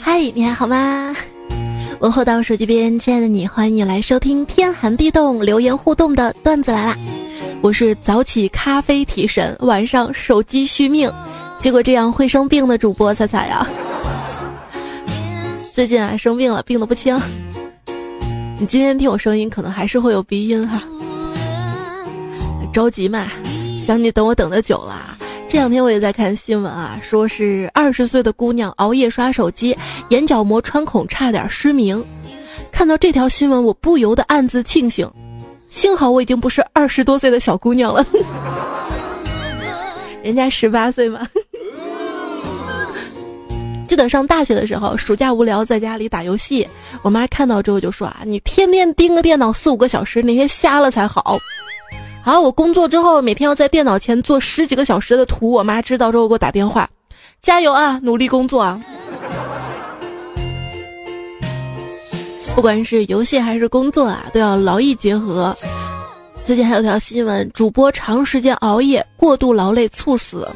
嗨，你还好吗？问候到手机边，亲爱的你，欢迎你来收听天寒地冻留言互动的段子来啦！我是早起咖啡提神，晚上手机续命，结果这样会生病的主播彩彩呀。最近啊生病了，病得不轻。你今天听我声音，可能还是会有鼻音哈。着急嘛，想你等我等的久了。这两天我也在看新闻啊，说是二十岁的姑娘熬夜刷手机，眼角膜穿孔差点失明。看到这条新闻，我不由得暗自庆幸，幸好我已经不是二十多岁的小姑娘了，人家十八岁嘛。记得上大学的时候，暑假无聊在家里打游戏，我妈看到之后就说啊，你天天盯个电脑四五个小时，哪天瞎了才好。好，我工作之后每天要在电脑前做十几个小时的图，我妈知道之后给我打电话，加油啊，努力工作啊！不管是游戏还是工作啊，都要劳逸结合。最近还有条新闻，主播长时间熬夜，过度劳累猝死。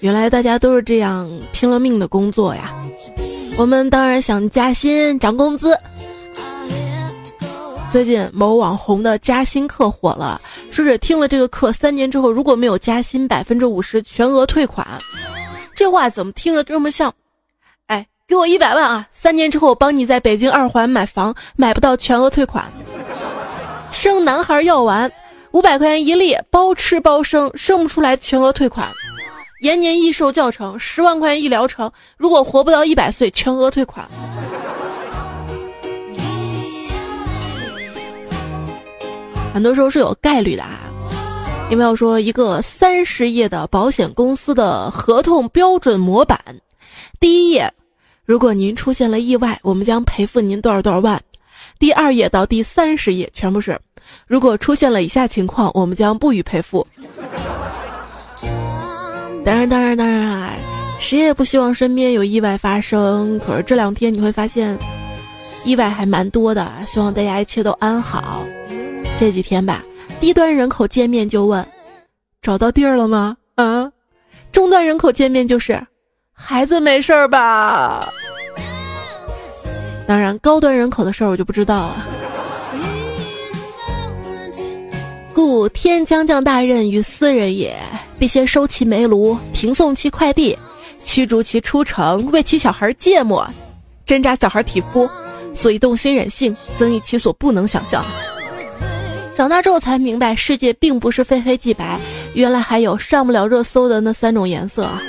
原来大家都是这样拼了命的工作呀。我们当然想加薪涨工资。最近某网红的加薪课火了，说是听了这个课三年之后如果没有加薪，百分之五十全额退款。这话怎么听着这么像？哎，给我一百万啊！三年之后帮你在北京二环买房，买不到全额退款。生男孩药丸，五百块钱一粒，包吃包生，生不出来全额退款。延年益寿教程，十万块钱一疗程，如果活不到一百岁，全额退款。很多时候是有概率的啊，因为要说一个三十页的保险公司的合同标准模板？第一页，如果您出现了意外，我们将赔付您多少多少万。第二页到第三十页全部是，如果出现了以下情况，我们将不予赔付。当然，当然，当然啊，谁也不希望身边有意外发生。可是这两天你会发现，意外还蛮多的。希望大家一切都安好。这几天吧，低端人口见面就问：“找到地儿了吗？”啊，中端人口见面就是：“孩子没事儿吧？”当然，高端人口的事儿我就不知道了。故天将降大任于斯人也，必先收其煤炉，停送其快递，驱逐其出城，为其小孩芥末，针扎小孩体肤，所以动心忍性，增益其所不能想象。长大之后才明白，世界并不是非黑即白，原来还有上不了热搜的那三种颜色啊！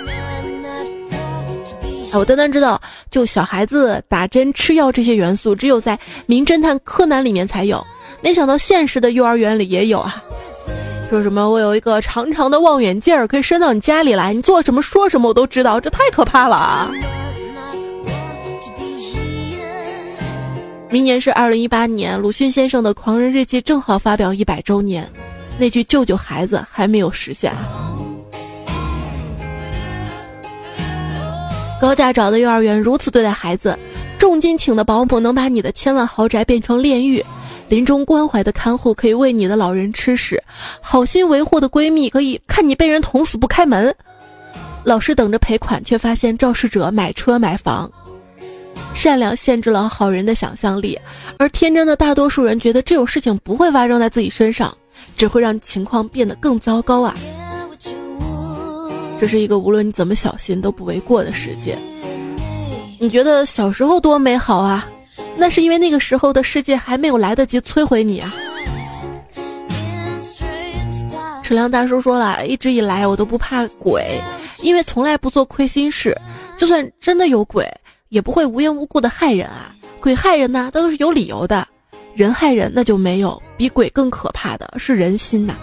我单单知道，就小孩子打针、吃药这些元素，只有在《名侦探柯南》里面才有，没想到现实的幼儿园里也有啊！说什么我有一个长长的望远镜，可以伸到你家里来，你做什么说什么我都知道，这太可怕了啊！明年是二零一八年，鲁迅先生的《狂人日记》正好发表一百周年，那句“救救孩子”还没有实现。高价找的幼儿园如此对待孩子，重金请的保姆能把你的千万豪宅变成炼狱，临终关怀的看护可以喂你的老人吃屎，好心维护的闺蜜可以看你被人捅死不开门，老师等着赔款，却发现肇事者买车买房。善良限制了好人的想象力，而天真的大多数人觉得这种事情不会发生在自己身上，只会让情况变得更糟糕啊！这是一个无论你怎么小心都不为过的世界。你觉得小时候多美好啊？那是因为那个时候的世界还没有来得及摧毁你啊！车辆大叔说了一直以来我都不怕鬼，因为从来不做亏心事，就算真的有鬼。也不会无缘无故的害人啊！鬼害人呢，都是有理由的；人害人，那就没有。比鬼更可怕的是人心呐。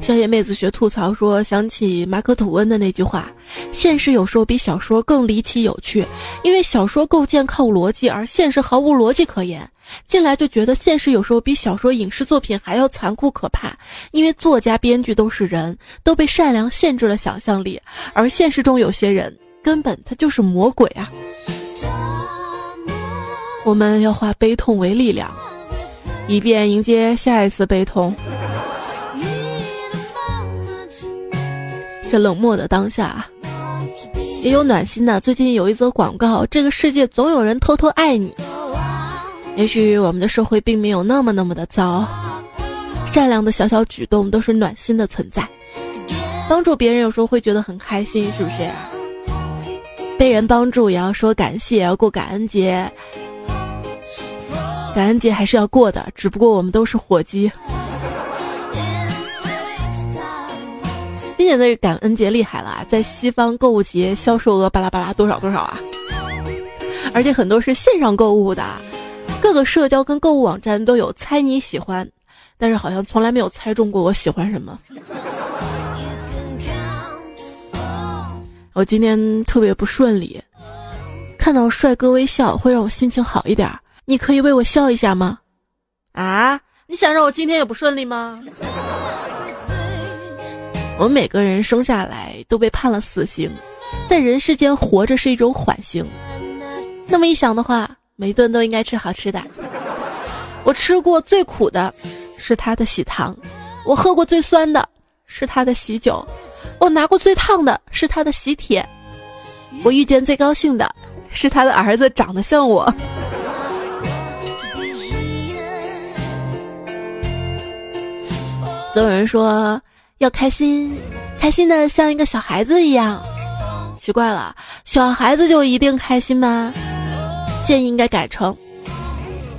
小野妹子学吐槽说：“想起马可吐温的那句话，现实有时候比小说更离奇有趣，因为小说构建靠逻辑，而现实毫无逻辑可言。进来就觉得现实有时候比小说影视作品还要残酷可怕，因为作家编剧都是人，都被善良限制了想象力，而现实中有些人根本他就是魔鬼啊。”我们要化悲痛为力量，以便迎接下一次悲痛。这冷漠的当下，也有暖心的。最近有一则广告：这个世界总有人偷偷爱你。也许我们的社会并没有那么那么的糟，善良的小小举动都是暖心的存在。帮助别人有时候会觉得很开心，是不是？被人帮助也要说感谢，要过感恩节。感恩节还是要过的，只不过我们都是火鸡。今年的感恩节厉害了，在西方购物节销售额巴拉巴拉多少多少啊！而且很多是线上购物的，各个社交跟购物网站都有猜你喜欢，但是好像从来没有猜中过我喜欢什么。我今天特别不顺利，看到帅哥微笑会让我心情好一点。你可以为我笑一下吗？啊，你想让我今天也不顺利吗？我们每个人生下来都被判了死刑，在人世间活着是一种缓刑。那么一想的话，每顿都应该吃好吃的。我吃过最苦的是他的喜糖，我喝过最酸的是他的喜酒。我拿过最烫的是他的喜帖，我遇见最高兴的是他的儿子长得像我。总有人说要开心，开心的像一个小孩子一样。奇怪了，小孩子就一定开心吗？建议应该改成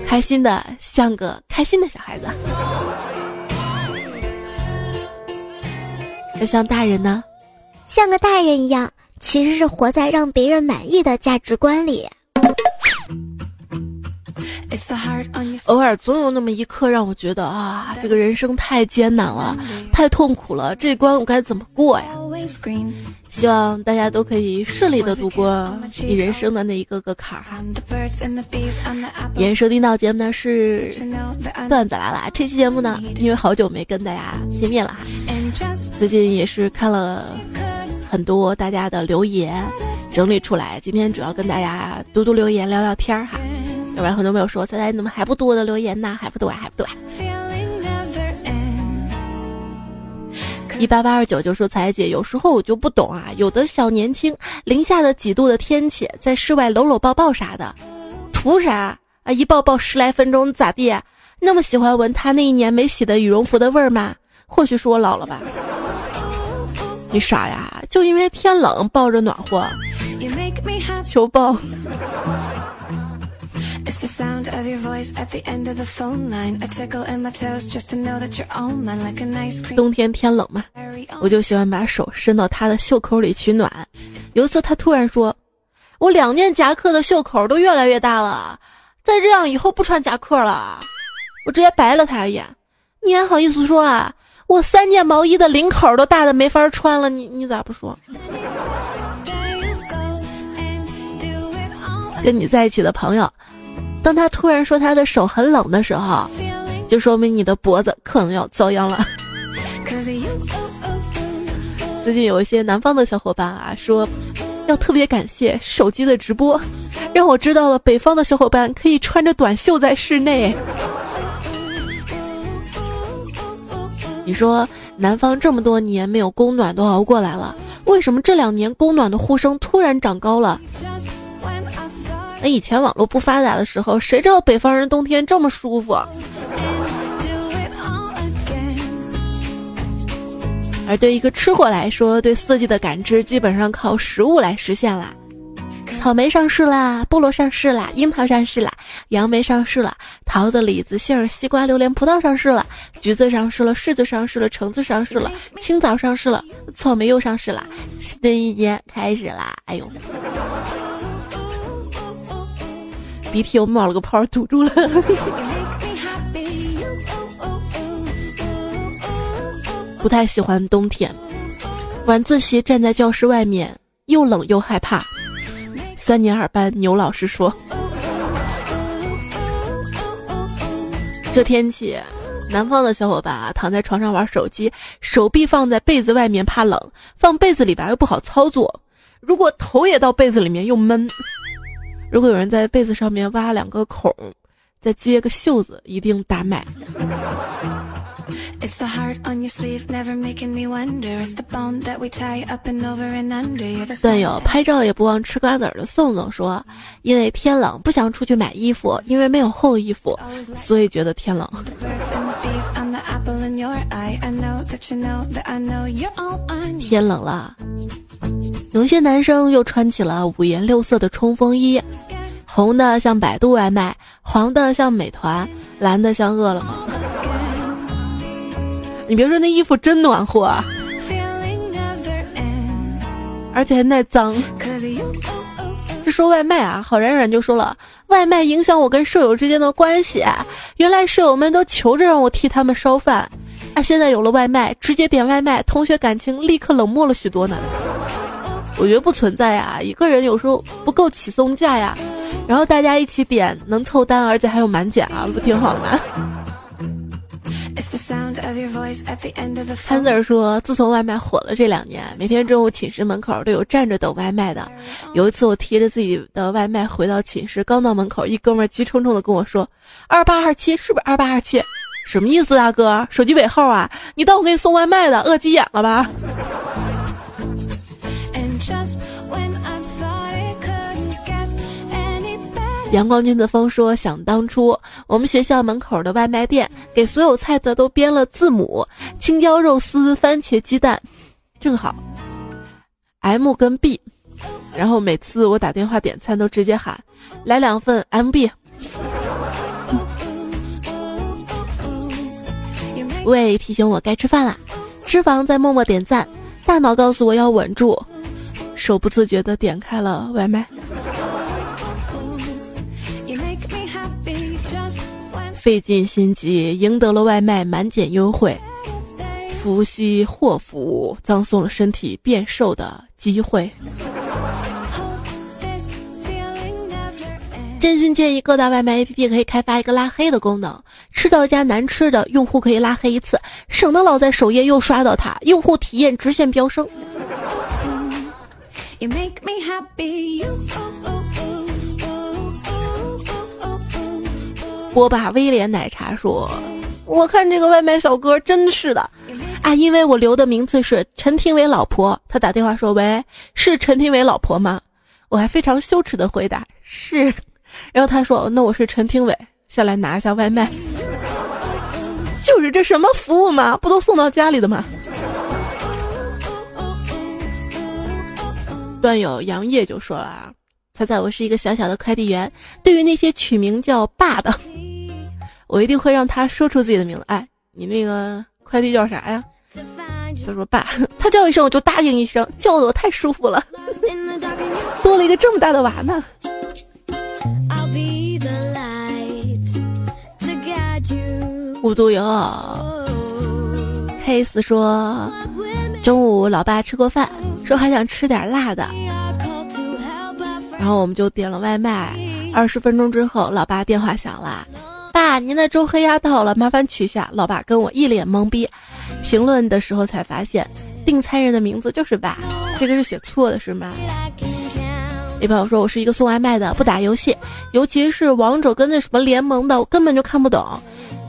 开心的像个开心的小孩子。要像大人呢，像个大人一样，其实是活在让别人满意的价值观里。偶尔总有那么一刻，让我觉得啊，这个人生太艰难了，太痛苦了，这关我该怎么过呀？希望大家都可以顺利的度过你人生的那一个个坎儿。哈。今天收听到节目呢是段子来了，这期节目呢因为好久没跟大家见面了哈，最近也是看了很多大家的留言，整理出来，今天主要跟大家读读留言，聊聊天儿哈。要不然很多朋友说，猜猜你怎么还不读我的留言呢？还不读啊？还不读啊？一八八二九就说：“彩姐，有时候我就不懂啊，有的小年轻，零下的几度的天气，在室外搂搂抱抱啥的，图啥啊？一抱抱十来分钟咋地？那么喜欢闻他那一年没洗的羽绒服的味儿吗？或许是我老了吧？你傻呀？就因为天冷抱着暖和，求抱。”冬天天冷嘛，我就喜欢把手伸到他的袖口里取暖。有一次他突然说：“我两件夹克的袖口都越来越大了，再这样以后不穿夹克了。”我直接白了他一眼：“你还好意思说啊？我三件毛衣的领口都大的没法穿了，你你咋不说？”跟你在一起的朋友。当他突然说他的手很冷的时候，就说明你的脖子可能要遭殃了。最近有一些南方的小伙伴啊说，要特别感谢手机的直播，让我知道了北方的小伙伴可以穿着短袖在室内。你说南方这么多年没有供暖都熬过来了，为什么这两年供暖的呼声突然长高了？那以前网络不发达的时候，谁知道北方人冬天这么舒服？而对一个吃货来说，对四季的感知基本上靠食物来实现啦。草莓上市啦，菠萝上市啦，樱桃上市啦，杨梅上市了，桃子、李子、杏儿、西瓜、榴莲、葡萄上市了，橘子上市了，柿子上市了，橙子上市了，青枣上市了，草莓又上市了，新的一年开始啦！哎呦。鼻涕又冒了个泡，堵住了。不太喜欢冬天，晚自习站在教室外面，又冷又害怕。三年二班牛老师说：“这天气，南方的小伙伴啊，躺在床上玩手机，手臂放在被子外面怕冷，放被子里边又不好操作。如果头也到被子里面又闷。”如果有人在被子上面挖两个孔，再接个袖子，一定大卖。段友拍照也不忘吃瓜子儿的宋总说：“因为天冷，不想出去买衣服，因为没有厚衣服，所以觉得天冷。”天冷了，有些男生又穿起了五颜六色的冲锋衣，红的像百度外卖，黄的像美团，蓝的像饿了么。你别说，那衣服真暖和，啊，而且还耐脏。这说外卖啊，好冉冉就说了，外卖影响我跟舍友之间的关系。原来舍友们都求着让我替他们烧饭，啊，现在有了外卖，直接点外卖，同学感情立刻冷漠了许多呢。我觉得不存在呀，一个人有时候不够起送价呀，然后大家一起点能凑单，而且还有满减啊，不挺好吗？潘 Sir 说：“自从外卖火了这两年，每天中午寝室门口都有站着等外卖的。有一次，我提着自己的外卖回到寝室，刚到门口，一哥们急冲冲的跟我说：‘二八二七，是不是二八二七？什么意思啊，哥？手机尾号啊？你当我给你送外卖的？饿急眼了吧？’”阳光君子风说：“想当初，我们学校门口的外卖店给所有菜的都编了字母，青椒肉丝、番茄鸡蛋，正好 M 跟 B。然后每次我打电话点餐都直接喊来两份 MB。喂，提醒我该吃饭啦！脂肪在默默点赞，大脑告诉我要稳住，手不自觉的点开了外卖。”费尽心机赢得了外卖满减优惠，福兮祸福，葬送了身体变瘦的机会。真心建议各大外卖 APP 可以开发一个拉黑的功能，吃到一家难吃的，用户可以拉黑一次，省得老在首页又刷到它，用户体验直线飙升 you make me happy you oo。波霸威廉奶茶说：“我看这个外卖小哥真是的，啊，因为我留的名字是陈廷伟老婆。他打电话说：‘喂，是陈廷伟老婆吗？’我还非常羞耻的回答：‘是。’然后他说：‘那我是陈廷伟，下来拿一下外卖。’就是这什么服务嘛，不都送到家里的吗？”段友杨烨就说了啊。猜猜我是一个小小的快递员。对于那些取名叫“爸”的，我一定会让他说出自己的名字。哎，你那个快递叫啥呀？他说“爸”，他叫一声我就答应一声，叫的我太舒服了，多了一个这么大的娃呢。无独有偶，case 说中午老爸吃过饭，说还想吃点辣的。然后我们就点了外卖，二十分钟之后，老爸电话响了，爸，您的周黑鸭到了，麻烦取下。老爸跟我一脸懵逼，评论的时候才发现，订餐人的名字就是爸，这个是写错的是吗？一朋友说，我是一个送外卖的，不打游戏，尤其是王者跟那什么联盟的，我根本就看不懂。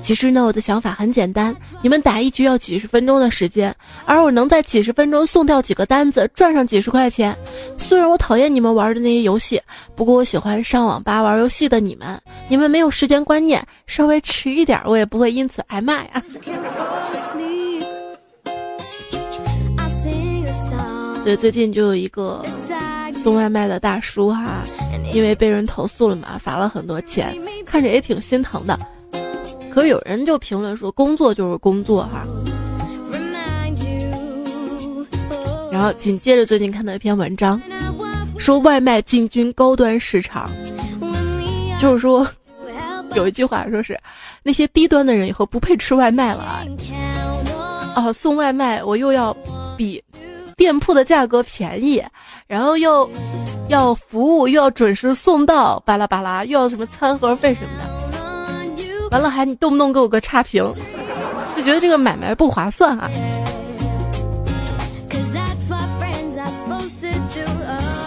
其实呢，我的想法很简单，你们打一局要几十分钟的时间，而我能在几十分钟送掉几个单子，赚上几十块钱。虽然我讨厌你们玩的那些游戏，不过我喜欢上网吧玩游戏的你们。你们没有时间观念，稍微迟一点，我也不会因此挨骂呀。对，最近就有一个送外卖的大叔哈，因为被人投诉了嘛，罚了很多钱，看着也挺心疼的。可有人就评论说，工作就是工作哈。然后紧接着最近看到一篇文章，说外卖进军高端市场，就是说 有一句话说是那些低端的人以后不配吃外卖了啊。哦，送外卖我又要比店铺的价格便宜，然后又要服务又要准时送到，巴拉巴拉又要什么餐盒费什么的。完了，还你动不动给我个差评，就觉得这个买卖不划算啊！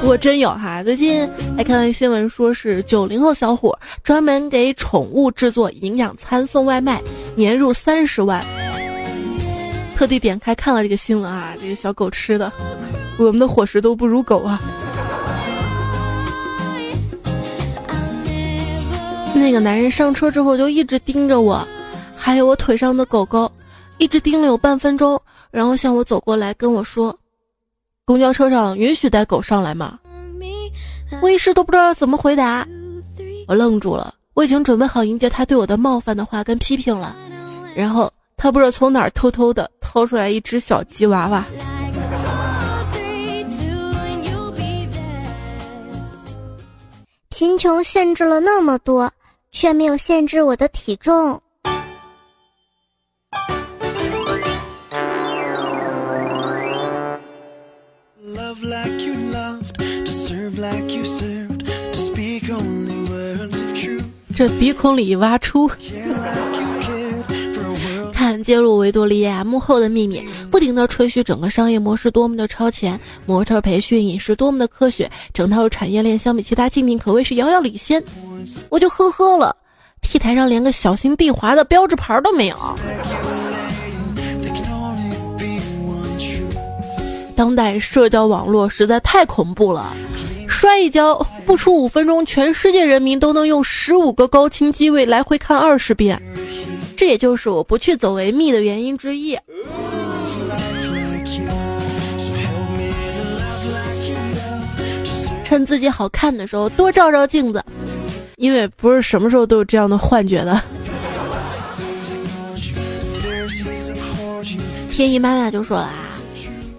不过真有哈，最近还看到一新闻，说是九零后小伙专门给宠物制作营养餐送外卖，年入三十万。特地点开看了这个新闻啊，这个小狗吃的，我们的伙食都不如狗啊。那个男人上车之后就一直盯着我，还有我腿上的狗狗，一直盯了有半分钟，然后向我走过来跟我说：“公交车上允许带狗上来吗？”我一时都不知道怎么回答，我愣住了，我已经准备好迎接他对我的冒犯的话跟批评了，然后他不知道从哪儿偷偷的掏出来一只小吉娃娃。贫穷限制了那么多。却没有限制我的体重。这鼻孔里挖出。看揭露维多利亚幕后的秘密，不停的吹嘘整个商业模式多么的超前，模特培训饮食多么的科学，整套产业链相比其他竞品可谓是遥遥领先。我就呵呵了，T 台上连个小心地滑的标志牌都没有。当代社交网络实在太恐怖了，摔一跤不出五分钟，全世界人民都能用十五个高清机位来回看二十遍。这也就是我不去走维密的原因之一。趁自己好看的时候多照照镜子。因为不是什么时候都有这样的幻觉的。天意妈妈就说了啊，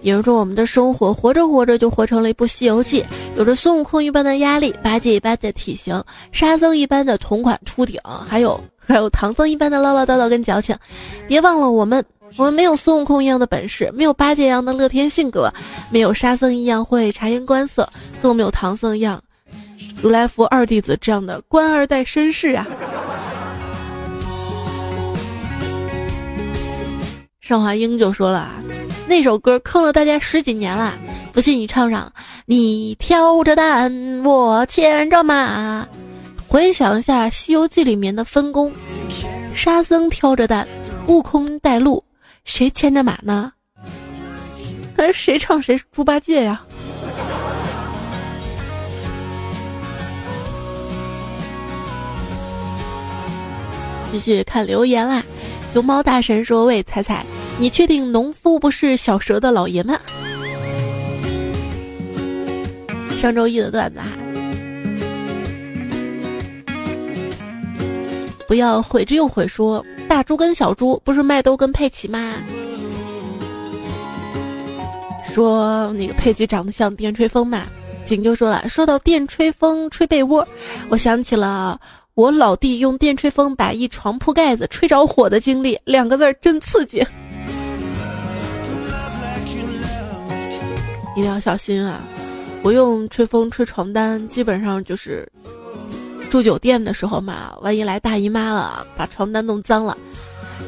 有人说我们的生活活着活着就活成了一部《西游记》，有着孙悟空一般的压力，八戒一般的体型，沙僧一般的同款秃顶，还有还有唐僧一般的唠唠叨叨跟矫情。别忘了我们，我们没有孙悟空一样的本事，没有八戒一样的乐天性格，没有沙僧一样会察言观色，更没有唐僧一样。如来佛二弟子这样的官二代绅士啊！尚华英就说了啊，那首歌坑了大家十几年了，不信你唱唱。你挑着担，我牵着马。回想一下《西游记》里面的分工：沙僧挑着担，悟空带路，谁牵着马呢？哎，谁唱谁猪八戒呀？继续看留言啦，熊猫大神说：“喂，彩彩，你确定农夫不是小蛇的老爷们？”上周一的段子哈，不要悔之又悔，说大猪跟小猪不是麦兜跟佩奇吗？说那个佩奇长得像电吹风嘛？景就说了，说到电吹风吹被窝，我想起了。我老弟用电吹风把一床铺盖子吹着火的经历，两个字儿真刺激。一定要小心啊！我用吹风吹床单，基本上就是住酒店的时候嘛，万一来大姨妈了，把床单弄脏了，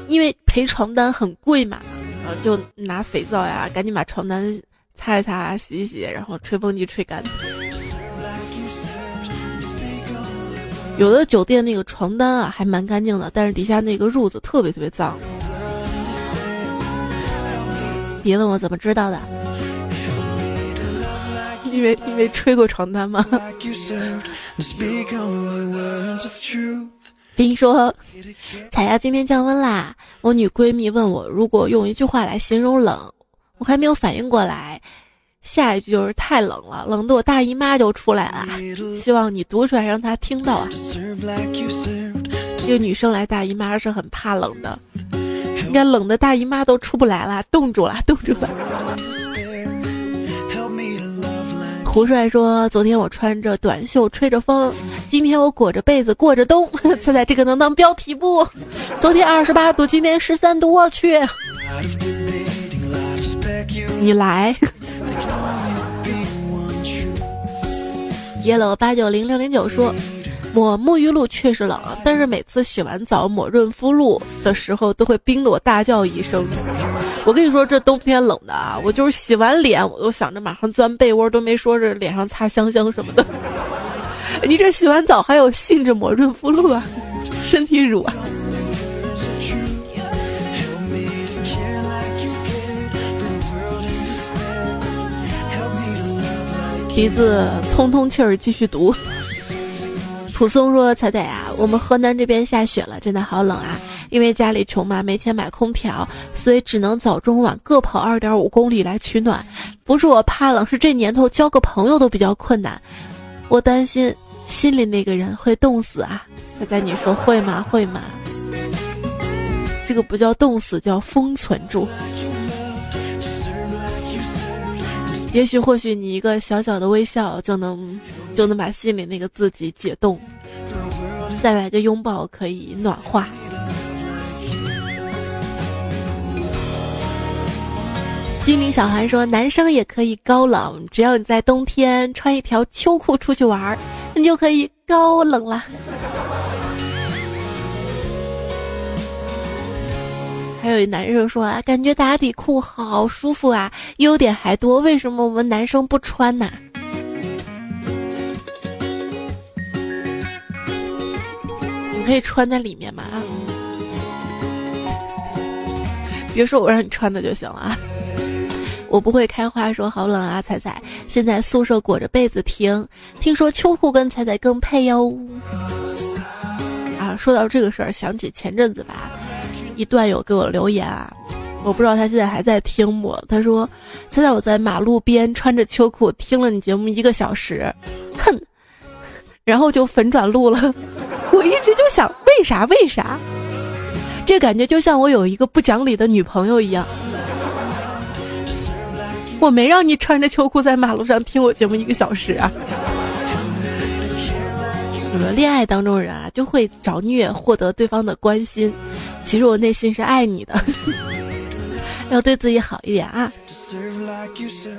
因为赔床单很贵嘛，然后就拿肥皂呀，赶紧把床单擦一擦、洗一洗，然后吹风机吹干。有的酒店那个床单啊还蛮干净的，但是底下那个褥子特别特别脏。别问我怎么知道的，因为因为吹过床单吗？冰说：“彩霞今天降温啦，我女闺蜜问我，如果用一句话来形容冷，我还没有反应过来。”下一句就是太冷了，冷得我大姨妈就出来了。希望你读出来让她听到啊。这个女生来大姨妈是很怕冷的，应该冷的大姨妈都出不来了，冻住了，冻住了。胡帅说：“昨天我穿着短袖吹着风，今天我裹着被子过着冬。猜猜这个能当标题不？昨天二十八度，今天十三度，我去。你来。” yellow 八九零六零九说，抹沐浴露确实冷，但是每次洗完澡抹润肤露的时候，都会冰得我大叫一声。我跟你说，这冬天冷的啊，我就是洗完脸，我都想着马上钻被窝，都没说是脸上擦香香什么的。你这洗完澡还有兴致抹润肤露啊，身体乳啊。鼻子通通气儿，继续读。普松说：“彩彩啊，我们河南这边下雪了，真的好冷啊！因为家里穷嘛，没钱买空调，所以只能早中晚各跑二点五公里来取暖。不是我怕冷，是这年头交个朋友都比较困难。我担心心里那个人会冻死啊！彩彩，你说会吗？会吗？这个不叫冻死，叫封存住。”也许或许你一个小小的微笑就能就能把心里那个自己解冻，再来个拥抱可以暖化。精灵小韩说：“男生也可以高冷，只要你在冬天穿一条秋裤出去玩，你就可以高冷了。”还有一男生说啊，感觉打底裤好舒服啊，优点还多，为什么我们男生不穿呢？可以穿在里面吗？别说我让你穿的就行了啊！我不会开花，说好冷啊，彩彩。现在宿舍裹着被子听，听说秋裤跟彩彩更配哟。啊，说到这个事儿，想起前阵子吧。一段友给我留言啊，我不知道他现在还在听不？他说：“现在我在马路边穿着秋裤听了你节目一个小时，哼，然后就粉转路了。我一直就想，为啥？为啥？这感觉就像我有一个不讲理的女朋友一样。我没让你穿着秋裤在马路上听我节目一个小时啊。你们恋爱当中人啊，就会找虐获得对方的关心。”其实我内心是爱你的，要对自己好一点啊。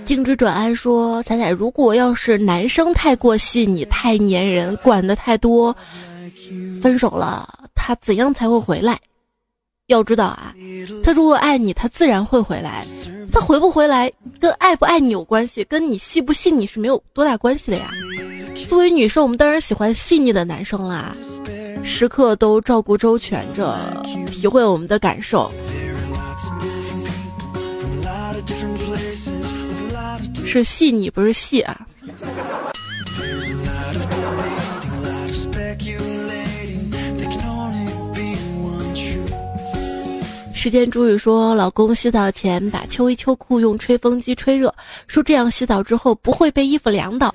静止转安说：“彩彩，如果要是男生太过细腻、太粘人、管的太多，分手了，他怎样才会回来？要知道啊，他如果爱你，他自然会回来。他回不回来，跟爱不爱你有关系，跟你细不细腻是没有多大关系的呀。作为女生，我们当然喜欢细腻的男生啦。”时刻都照顾周全着，体会我们的感受。是细腻，不是细啊。时间煮雨说，老公洗澡前把秋衣秋裤用吹风机吹热，说这样洗澡之后不会被衣服凉到，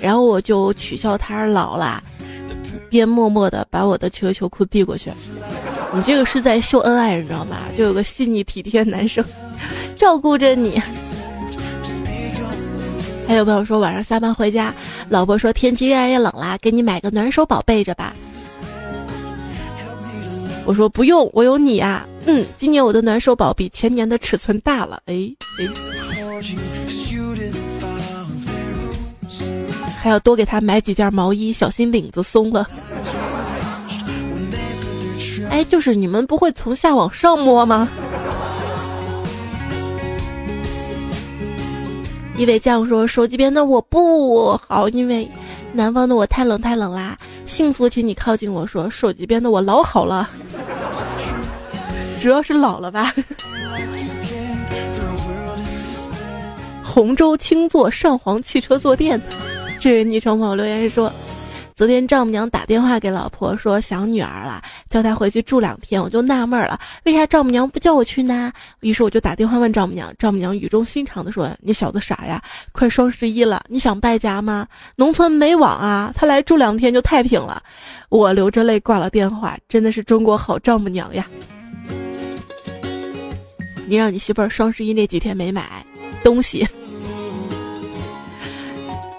然后我就取笑他老了。边默默的把我的秋衣秋裤递过去，你这个是在秀恩爱，你知道吗？就有个细腻体贴男生 照顾着你。还有朋友说晚上下班回家，老婆说天气越来越冷啦，给你买个暖手宝备着吧。我说不用，我有你啊。嗯，今年我的暖手宝比前年的尺寸大了。哎哎。还要多给他买几件毛衣，小心领子松了。哎，就是你们不会从下往上摸吗？一位酱说：“手机边的我不好，因为南方的我太冷太冷啦。幸福，请你靠近我说，手机边的我老好了，主要是老了吧。”洪州青座上皇汽车坐垫。这位昵称朋友留言说：“昨天丈母娘打电话给老婆说想女儿了，叫她回去住两天。我就纳闷了，为啥丈母娘不叫我去呢？于是我就打电话问丈母娘，丈母娘语重心长的说：‘你小子傻呀，快双十一了，你想败家吗？农村没网啊，他来住两天就太平了。’我流着泪挂了电话，真的是中国好丈母娘呀！你让你媳妇儿双十一那几天没买东西。”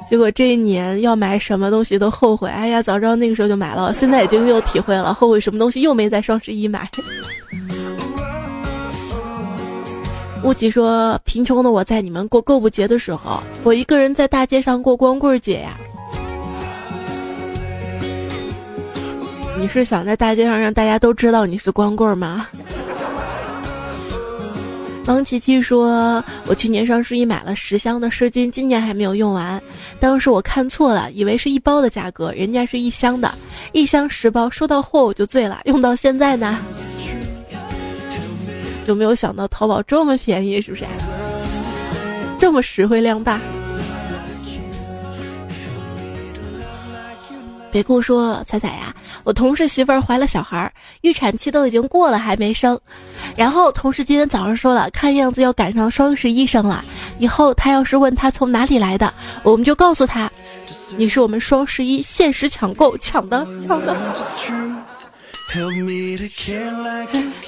结果这一年要买什么东西都后悔，哎呀，早知道那个时候就买了。现在已经又体会了，后悔什么东西又没在双十一买。乌吉说：“贫穷的我在你们过购物节的时候，我一个人在大街上过光棍节呀。”你是想在大街上让大家都知道你是光棍吗？王琪琪说：“我去年双十一买了十箱的湿巾，今年还没有用完。当时我看错了，以为是一包的价格，人家是一箱的，一箱十包。收到货我就醉了，用到现在呢，就没有想到淘宝这么便宜，是不是？这么实惠量大。”别跟我说，彩彩呀，我同事媳妇儿怀了小孩，预产期都已经过了还没生。然后同事今天早上说了，看样子要赶上双十一生了。以后他要是问他从哪里来的，我们就告诉他，你是我们双十一限时抢购抢的抢的。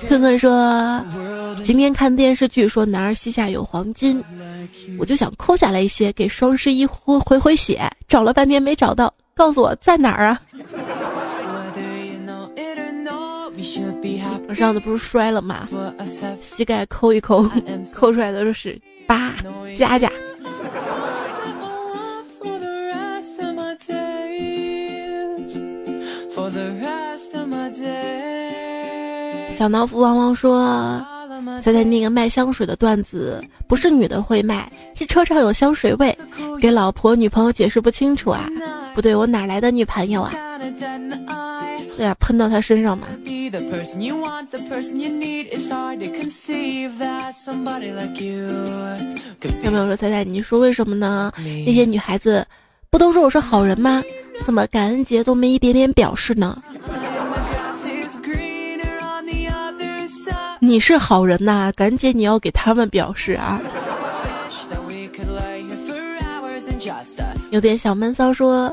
坤坤说，今天看电视剧说男儿膝下有黄金，我就想抠下来一些给双十一回回回血，找了半天没找到。告诉我在哪儿啊？我上次不是摔了吗？膝盖抠一抠，抠出来的都是疤、夹夹。小脑斧汪汪说：“猜猜那个卖香水的段子，不是女的会卖，是车上有香水味，给老婆女朋友解释不清楚啊。”不对，我哪来的女朋友啊？对呀，喷到她身上嘛。有没有说猜猜？你说为什么呢？那些女孩子不都说我是好人吗？怎么感恩节都没一点点表示呢？你是好人呐，赶紧你要给他们表示啊。有点小闷骚，说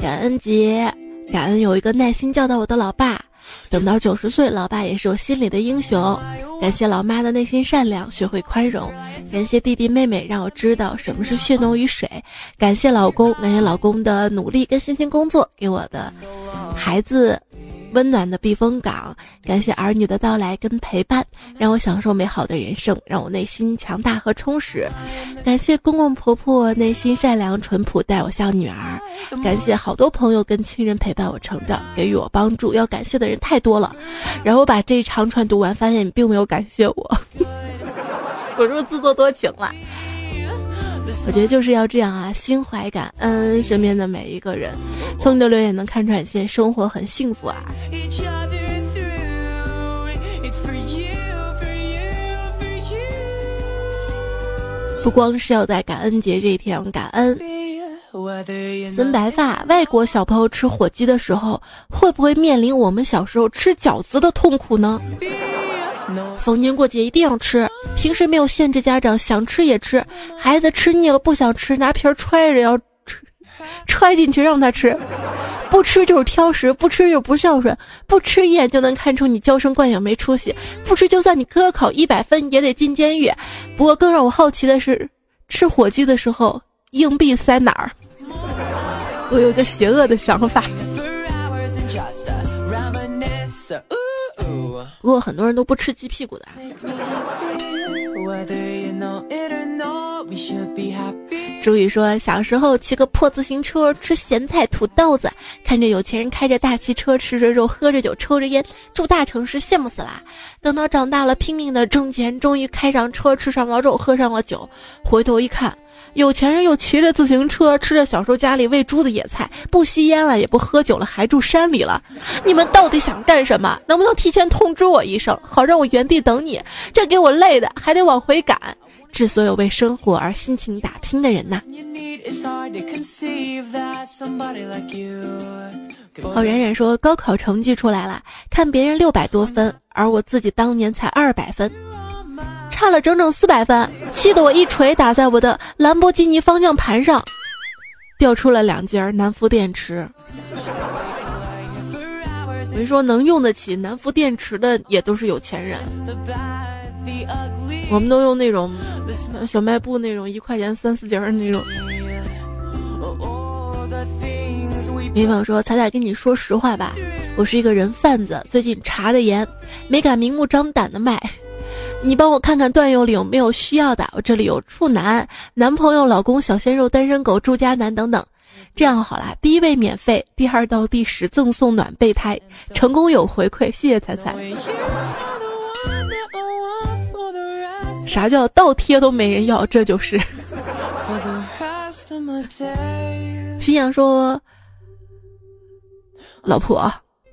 感恩节，感恩有一个耐心教导我的老爸，等到九十岁，老爸也是我心里的英雄。感谢老妈的内心善良，学会宽容。感谢弟弟妹妹，让我知道什么是血浓于水。感谢老公，感谢老公的努力跟辛勤工作，给我的孩子。温暖的避风港，感谢儿女的到来跟陪伴，让我享受美好的人生，让我内心强大和充实。感谢公公婆婆内心善良淳朴，待我像女儿。感谢好多朋友跟亲人陪伴我成长，给予我帮助。要感谢的人太多了。然后把这一长串读完，发现你并没有感谢我，我是不是自作多情了？我觉得就是要这样啊，心怀感恩身边的每一个人。从你的留言能看出来，现在生活很幸福啊。不光是要在感恩节这一天感恩。孙白发，外国小朋友吃火鸡的时候，会不会面临我们小时候吃饺子的痛苦呢？逢年过节一定要吃，平时没有限制家长想吃也吃，孩子吃腻了不想吃，拿皮儿揣着要吃，揣进去让他吃，不吃就是挑食，不吃就不孝顺，不吃一眼就能看出你娇生惯养没出息，不吃就算你科考一百分也得进监狱。不过更让我好奇的是，吃火鸡的时候硬币塞哪儿？我有个邪恶的想法。不过很多人都不吃鸡屁股的。朱宇说，小时候骑个破自行车，吃咸菜土豆子，看着有钱人开着大汽车，吃着肉，喝着酒，抽着烟，住大城市，羡慕死啦。等到长大了，拼命的挣钱，终于开上车，吃上了肉，喝上了酒，回头一看。有钱人又骑着自行车，吃着小时候家里喂猪的野菜，不吸烟了，也不喝酒了，还住山里了。你们到底想干什么？能不能提前通知我一声，好让我原地等你？这给我累的，还得往回赶。致所有为生活而辛勤打拼的人呐。好冉冉说，高考成绩出来了，看别人六百多分，而我自己当年才二百分。差了整整四百分，气得我一锤打在我的兰博基尼方向盘上，掉出了两节南孚电池。我说能用得起南孚电池的也都是有钱人，我们都用那种小卖部那种一块钱三四节儿那种。朋友说：“彩彩跟你说实话吧，我是一个人贩子，最近查的严，没敢明目张胆的卖。”你帮我看看段友里有没有需要的，我这里有处男、男朋友、老公、小鲜肉、单身狗、住家男等等。这样好啦，第一位免费，第二到第十赠送暖备胎，成功有回馈，谢谢彩彩。啥叫倒贴都没人要？这就是。新阳说：“老婆，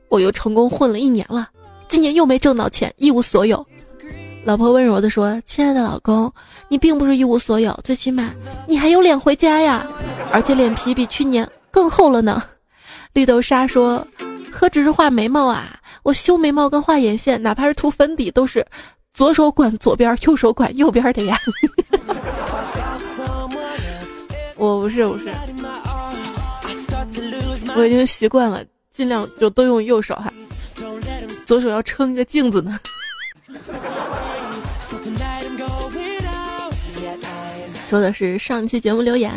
我又成功混了一年了，今年又没挣到钱，一无所有。”老婆温柔地说：“亲爱的老公，你并不是一无所有，最起码你还有脸回家呀，而且脸皮比去年更厚了呢。”绿豆沙说：“何止是画眉毛啊，我修眉毛跟画眼线，哪怕是涂粉底，都是左手管左边，右手管右边的呀。”我不是，不是，我已经习惯了，尽量就都用右手哈，左手要撑一个镜子呢。说的是上期节目留言，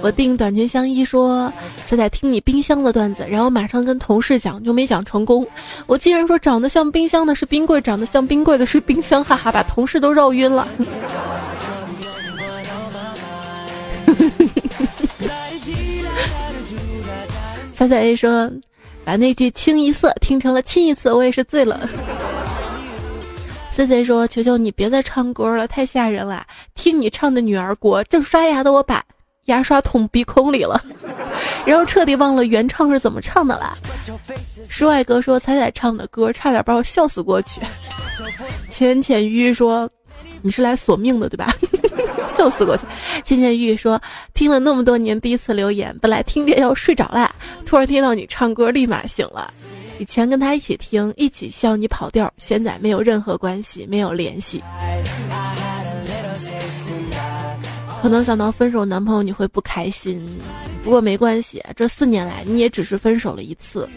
我订短裙相依说仔仔听你冰箱的段子，然后马上跟同事讲，就没讲成功。我竟然说长得像冰箱的是冰柜，长得像冰柜的是冰箱，哈哈，把同事都绕晕了。仔仔 A 说把那句清一色听成了亲一次，我也是醉了。C C 说：“求求你别再唱歌了，太吓人了！听你唱的《女儿国》，正刷牙的我把牙刷捅鼻孔里了，然后彻底忘了原唱是怎么唱的了。”师外哥说：“彩彩唱的歌差点把我笑死过去。”浅浅玉说：“你是来索命的对吧？” 笑死过去。浅浅玉说：“听了那么多年，第一次留言，本来听着要睡着了，突然听到你唱歌，立马醒了。”以前跟他一起听，一起笑你跑调，现在没有任何关系，没有联系。可能想到分手男朋友你会不开心，不过没关系，这四年来你也只是分手了一次。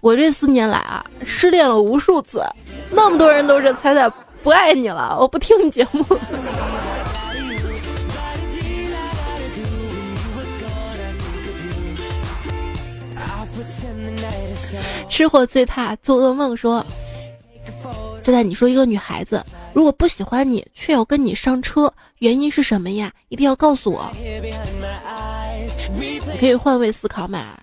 我这四年来啊，失恋了无数次，那么多人都是彩彩不爱你了，我不听你节目。吃货最怕做噩梦。说，现在你说一个女孩子如果不喜欢你，却要跟你上车，原因是什么呀？一定要告诉我。你可以换位思考嘛？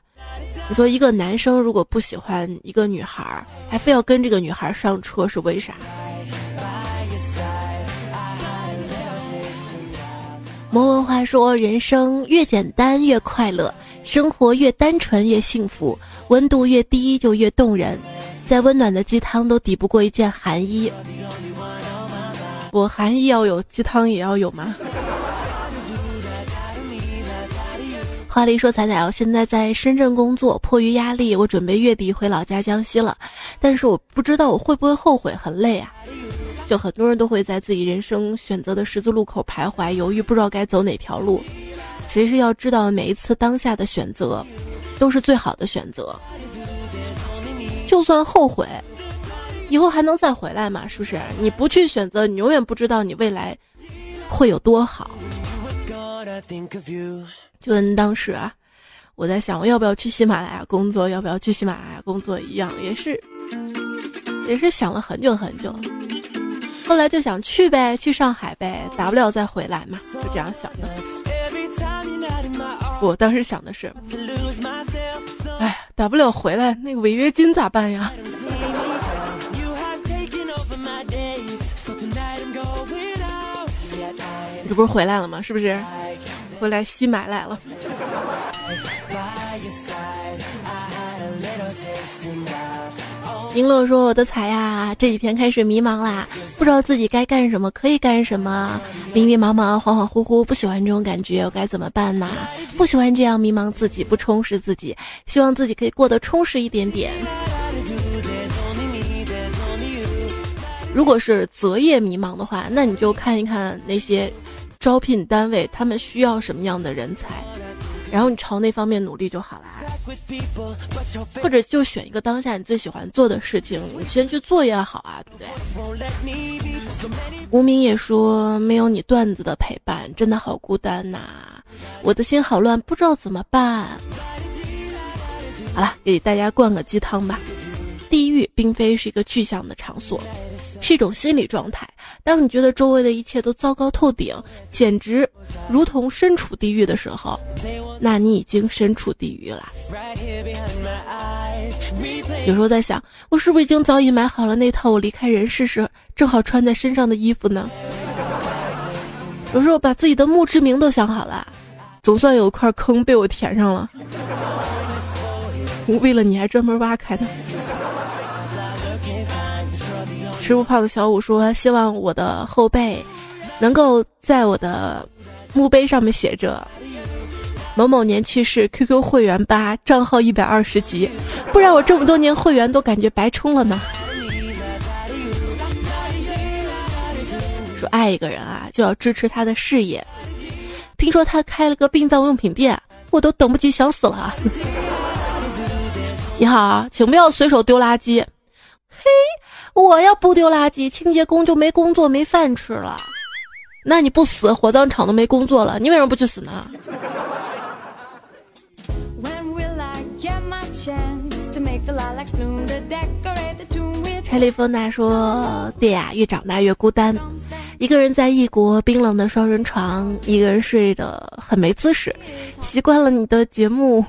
你说一个男生如果不喜欢一个女孩，还非要跟这个女孩上车，是为啥？魔文化说，人生越简单越快乐，生活越单纯越幸福。温度越低就越动人，再温暖的鸡汤都抵不过一件寒衣。我寒衣要有，鸡汤也要有吗？华丽说：“彩彩，我现在在深圳工作，迫于压力，我准备月底回老家江西了。但是我不知道我会不会后悔，很累啊。就很多人都会在自己人生选择的十字路口徘徊犹豫，不知道该走哪条路。其实要知道，每一次当下的选择。”都是最好的选择，就算后悔，以后还能再回来嘛？是不是？你不去选择，你永远不知道你未来会有多好。就跟当时啊，我在想我要不要去喜马拉雅工作，要不要去喜马拉雅工作一样，也是，也是想了很久很久。后来就想去呗，去上海呗，大不了再回来嘛，就这样想的。我当时想的是，哎，大不了回来，那个违约金咋办呀？这不是回来了吗？是不是？回来吸买来了。银乐说：“我的彩呀，这几天开始迷茫啦，不知道自己该干什么，可以干什么，迷迷茫茫，恍恍惚惚，不喜欢这种感觉，我该怎么办呢？不喜欢这样迷茫自己，不充实自己，希望自己可以过得充实一点点。如果是择业迷茫的话，那你就看一看那些招聘单位，他们需要什么样的人才。”然后你朝那方面努力就好了，或者就选一个当下你最喜欢做的事情，你先去做也好啊，对不对？无名也说没有你段子的陪伴，真的好孤单呐，我的心好乱，不知道怎么办。好了，给大家灌个鸡汤吧。地狱并非是一个具象的场所，是一种心理状态。当你觉得周围的一切都糟糕透顶，简直如同身处地狱的时候，那你已经身处地狱了。有时候在想，我是不是已经早已买好了那套我离开人世时正好穿在身上的衣服呢？有时候把自己的墓志铭都想好了，总算有块坑被我填上了。为了你还专门挖开的。吃不胖的小五说：“希望我的后背能够在我的墓碑上面写着某某年去世，QQ 会员八，账号一百二十级，不然我这么多年会员都感觉白充了呢。”说爱一个人啊，就要支持他的事业。听说他开了个殡葬用品店，我都等不及想死了。你好，请不要随手丢垃圾。嘿，我要不丢垃圾，清洁工就没工作没饭吃了。那你不死，火葬场都没工作了，你为什么不去死呢？柴丽芬娜说：“对呀，越长大越孤单。一个人在异国冰冷的双人床，一个人睡得很没姿势。习惯了你的节目，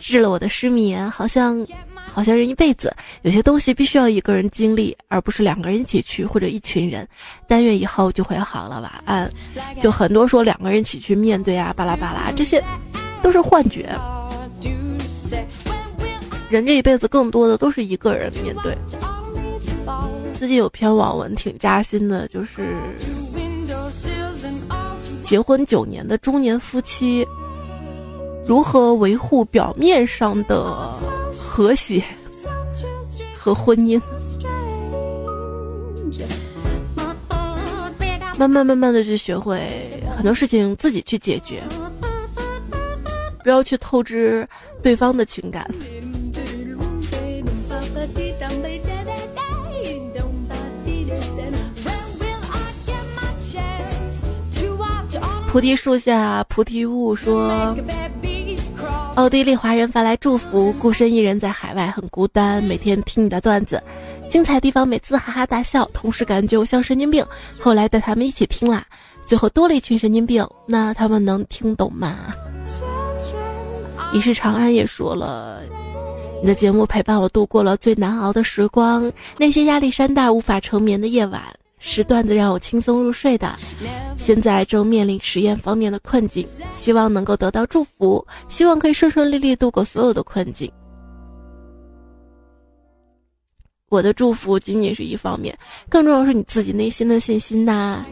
治了我的失眠，好像好像人一辈子有些东西必须要一个人经历，而不是两个人一起去或者一群人。但愿以后就会好了。晚安。就很多说两个人一起去面对啊，巴拉巴拉，这些都是幻觉。人这一辈子更多的都是一个人面对。”最近有篇网文挺扎心的，就是结婚九年的中年夫妻如何维护表面上的和谐和婚姻，慢慢慢慢的去学会很多事情自己去解决，不要去透支对方的情感。菩提树下，菩提悟说：“奥地利华人发来祝福，孤身一人在海外很孤单，每天听你的段子，精彩地方每次哈哈大笑，同时感觉我像神经病。后来带他们一起听啦，最后多了一群神经病，那他们能听懂吗？”一是长安也说了：“你的节目陪伴我度过了最难熬的时光，那些压力山大无法成眠的夜晚。”是段子让我轻松入睡的，现在正面临实验方面的困境，希望能够得到祝福，希望可以顺顺利利度过所有的困境。我的祝福仅仅是一方面，更重要是你自己内心的信心呐。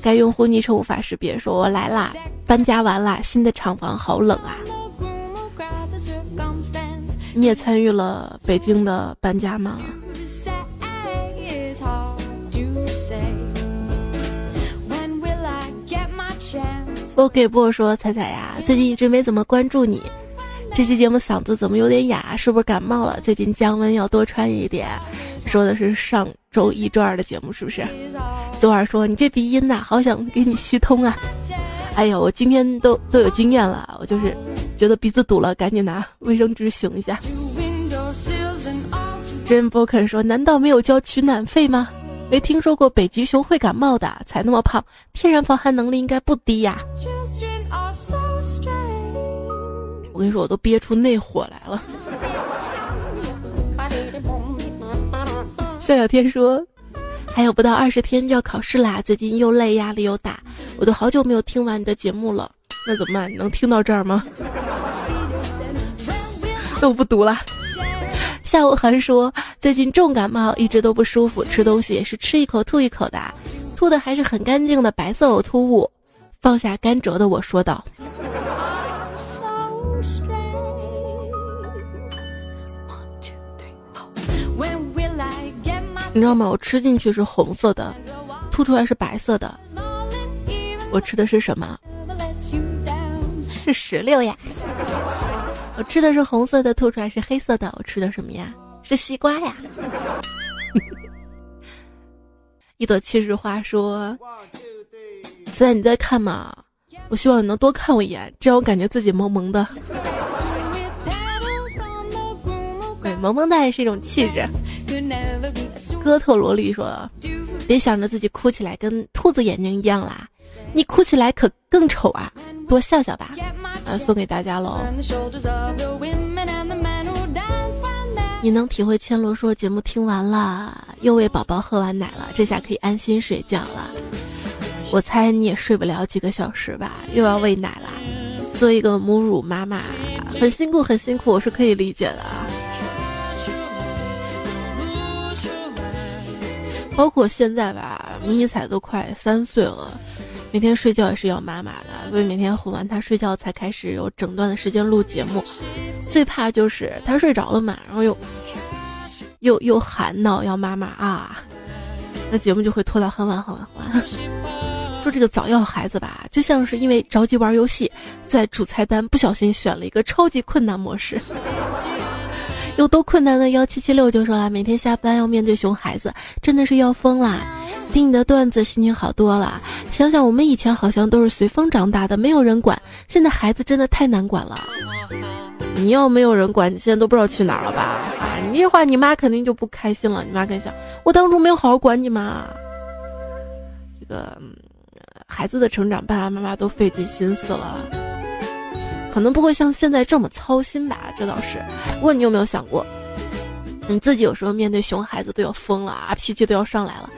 该用户昵称无法识别，说我来啦，搬家完啦，新的厂房好冷啊。你也参与了北京的搬家吗？我给波说：“彩彩呀，最近一直没怎么关注你，这期节目嗓子怎么有点哑？是不是感冒了？最近降温要多穿一点。”说的是上周一、周二的节目，是不是？昨晚说你这鼻音呐，好想给你吸通啊！哎呀，我今天都都有经验了，我就是觉得鼻子堵了，赶紧拿卫生纸醒一下。真不肯说，难道没有交取暖费吗？没听说过北极熊会感冒的，才那么胖，天然防寒能力应该不低呀。我跟你说，我都憋出内火来了。笑小天说，还有不到二十天就要考试啦，最近又累，压力又大，我都好久没有听完你的节目了。那怎么办？能听到这儿吗？那我不读了。下午还说最近重感冒，一直都不舒服，吃东西也是吃一口吐一口的，吐的还是很干净的白色呕吐物。放下甘蔗的我说道：“你知道吗？我吃进去是红色的，吐出来是白色的。我吃的是什么？是石榴呀。”我吃的是红色的，吐出来是黑色的。我吃的什么呀？是西瓜呀。一朵七日花说：“现在你在看吗？我希望你能多看我一眼，这样我感觉自己萌萌的。对，萌萌哒也是一种气质。”哥特萝莉说：“别想着自己哭起来跟兔子眼睛一样啦，你哭起来可更丑啊！多笑笑吧。”啊，送给大家喽！你能体会千罗说节目听完了，又为宝宝喝完奶了，这下可以安心睡觉了。我猜你也睡不了几个小时吧，又要喂奶啦。做一个母乳妈妈很辛苦，很辛苦，我是可以理解的。包括现在吧，迷彩都快三岁了，每天睡觉也是要妈妈的，所以每天哄完他睡觉才开始有整段的时间录节目。最怕就是他睡着了嘛，然后又又又喊闹要妈妈啊，那节目就会拖到很晚很晚很晚。说这个早要孩子吧，就像是因为着急玩游戏，在主菜单不小心选了一个超级困难模式。有多困难的？幺七七六就说了，每天下班要面对熊孩子，真的是要疯啦！听你的段子，心情好多了。想想我们以前好像都是随风长大的，没有人管。现在孩子真的太难管了。你要没有人管，你现在都不知道去哪儿了吧？啊，你这话你妈肯定就不开心了。你妈肯定想，我当初没有好好管你嘛。这个孩子的成长，爸爸妈妈都费尽心思了。可能不会像现在这么操心吧，这倒是。问你有没有想过，你自己有时候面对熊孩子都要疯了啊，脾气都要上来了，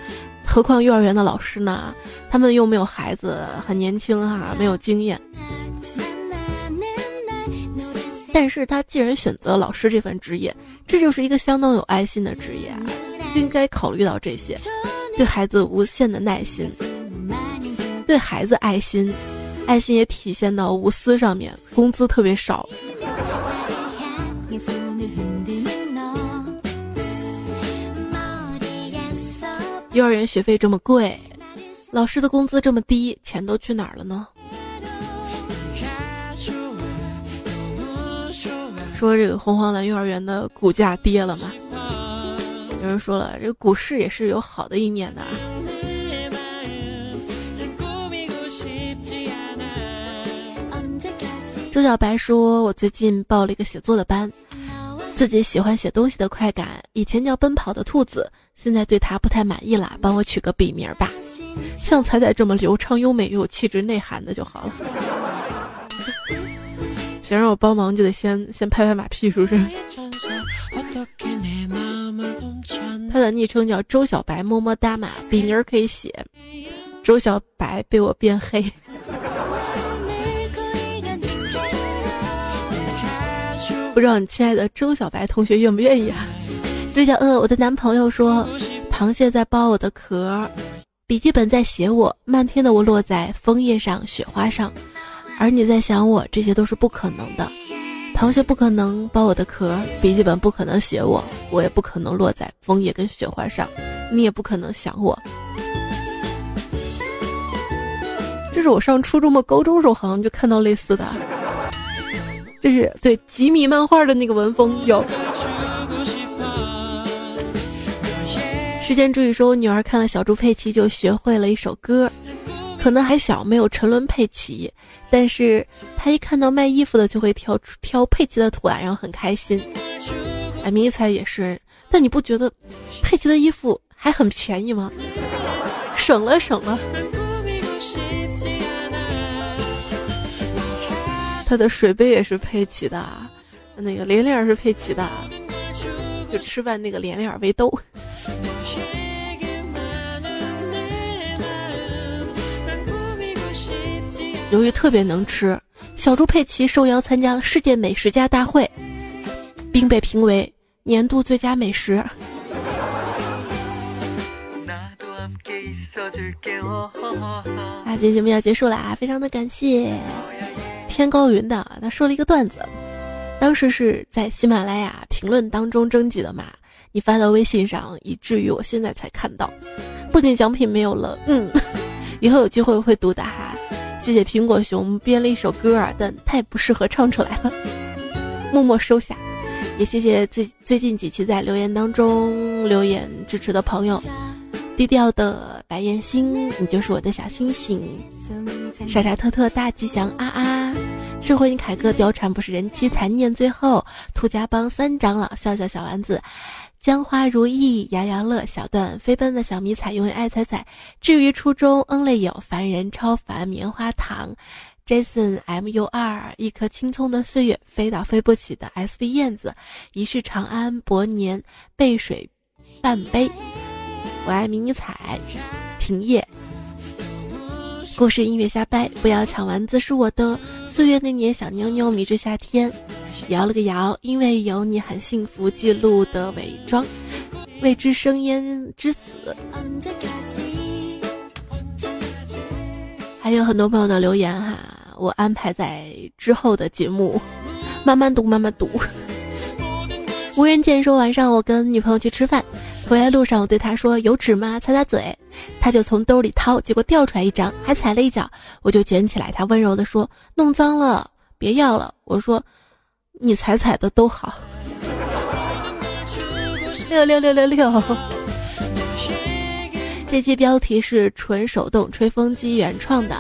何况幼儿园的老师呢？他们又没有孩子，很年轻哈，没有经验。但是他既然选择老师这份职业，这就是一个相当有爱心的职业啊，应该考虑到这些，对孩子无限的耐心，对孩子爱心。爱心也体现到无私上面，工资特别少。幼儿园学费这么贵，老师的工资这么低，钱都去哪儿了呢？说这个红黄蓝幼儿园的股价跌了吗？有人说了，这个股市也是有好的一面的。周小白说：“我最近报了一个写作的班，自己喜欢写东西的快感，以前叫奔跑的兔子，现在对他不太满意了，帮我取个笔名吧，像彩彩这么流畅、优美又有气质、内涵的就好了。想让我帮忙，就得先先拍拍马屁，是不是？”他的昵称叫周小白，么么哒嘛，笔名可以写周小白被我变黑。不知道你亲爱的周小白同学愿不愿意啊？追小鳄，我的男朋友说，螃蟹在剥我的壳，笔记本在写我，漫天的我落在枫叶上、雪花上，而你在想我，这些都是不可能的。螃蟹不可能剥我的壳，笔记本不可能写我，我也不可能落在枫叶跟雪花上，你也不可能想我。这是我上初中嘛，高中时候好像就看到类似的。这是对吉米漫画的那个文风有。时间注意说，我女儿看了小猪佩奇就学会了一首歌，可能还小，没有沉沦佩奇，但是她一看到卖衣服的就会挑挑佩奇的图案，然后很开心。哎，迷彩也是，但你不觉得佩奇的衣服还很便宜吗？省了省了。他的水杯也是佩奇的，那个连链是佩奇的，就吃饭那个连脸围兜。由于特别能吃，小猪佩奇受邀参加了世界美食家大会，并被评为年度最佳美食。啊，今天节目要结束了啊，非常的感谢。天高云的，他说了一个段子，当时是在喜马拉雅评论当中征集的嘛，你发到微信上，以至于我现在才看到。不仅奖品没有了，嗯，以后有机会会读的哈。谢谢苹果熊编了一首歌儿，但太不适合唱出来了，默默收下。也谢谢最最近几期在留言当中留言支持的朋友。低调的白岩星，你就是我的小星星。傻傻特特大吉祥啊啊！社会你凯哥貂蝉不是人妻残念最后。兔家帮三长老笑笑小丸子，江花如意摇摇乐小段飞奔的小迷彩永远爱彩彩。至于初中嗯泪有凡人超凡棉花糖，Jason M U 二一颗青葱的岁月飞到飞不起的 S V 燕子，一世长安薄年背水半杯。我爱迷你彩，停业。故事音乐瞎掰，不要抢丸子是我的。岁月那年，小妞妞迷之夏天，摇了个摇，因为有你很幸福。记录的伪装，未知生烟之死。还有很多朋友的留言哈，我安排在之后的节目，慢慢读，慢慢读。无人见说晚上我跟女朋友去吃饭，回来路上我对他说有纸吗？擦擦嘴，他就从兜里掏，结果掉出来一张，还踩了一脚，我就捡起来，他温柔的说弄脏了别要了。我说你踩踩的都好。六六六六六，这期标题是纯手动吹风机原创的，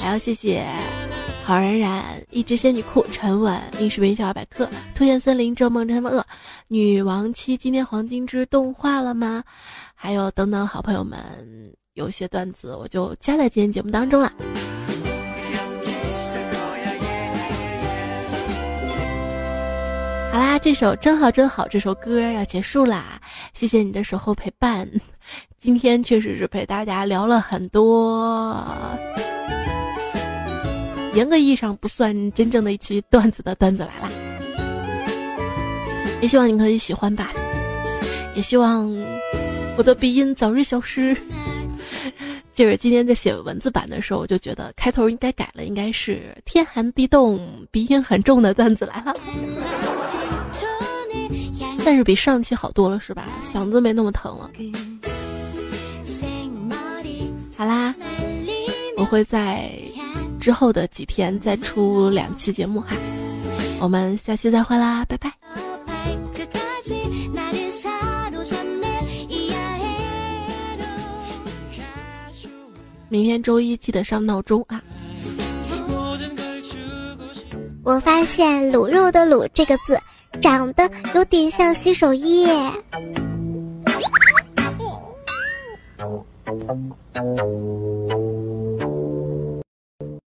还要谢谢。好冉冉，一只仙女裤，沉稳。历史名小百科，突现森林，咒梦真他妈恶。女王七，今天黄金之动画了吗？还有等等，好朋友们，有些段子我就加在今天节目当中了。好啦，这首真好真好，这首歌要结束啦，谢谢你的守候陪伴。今天确实是陪大家聊了很多。严格意义上不算真正的一期段子的段子来啦，也希望你可以喜欢吧，也希望我的鼻音早日消失。就是今天在写文字版的时候，我就觉得开头应该改了，应该是天寒地冻，鼻音很重的段子来了。但是比上期好多了，是吧？嗓子没那么疼了。好啦，我会在。之后的几天再出两期节目哈，我们下期再会啦，拜拜。明天周一记得上闹钟啊。我发现“卤肉”的“卤”这个字长得有点像洗手液。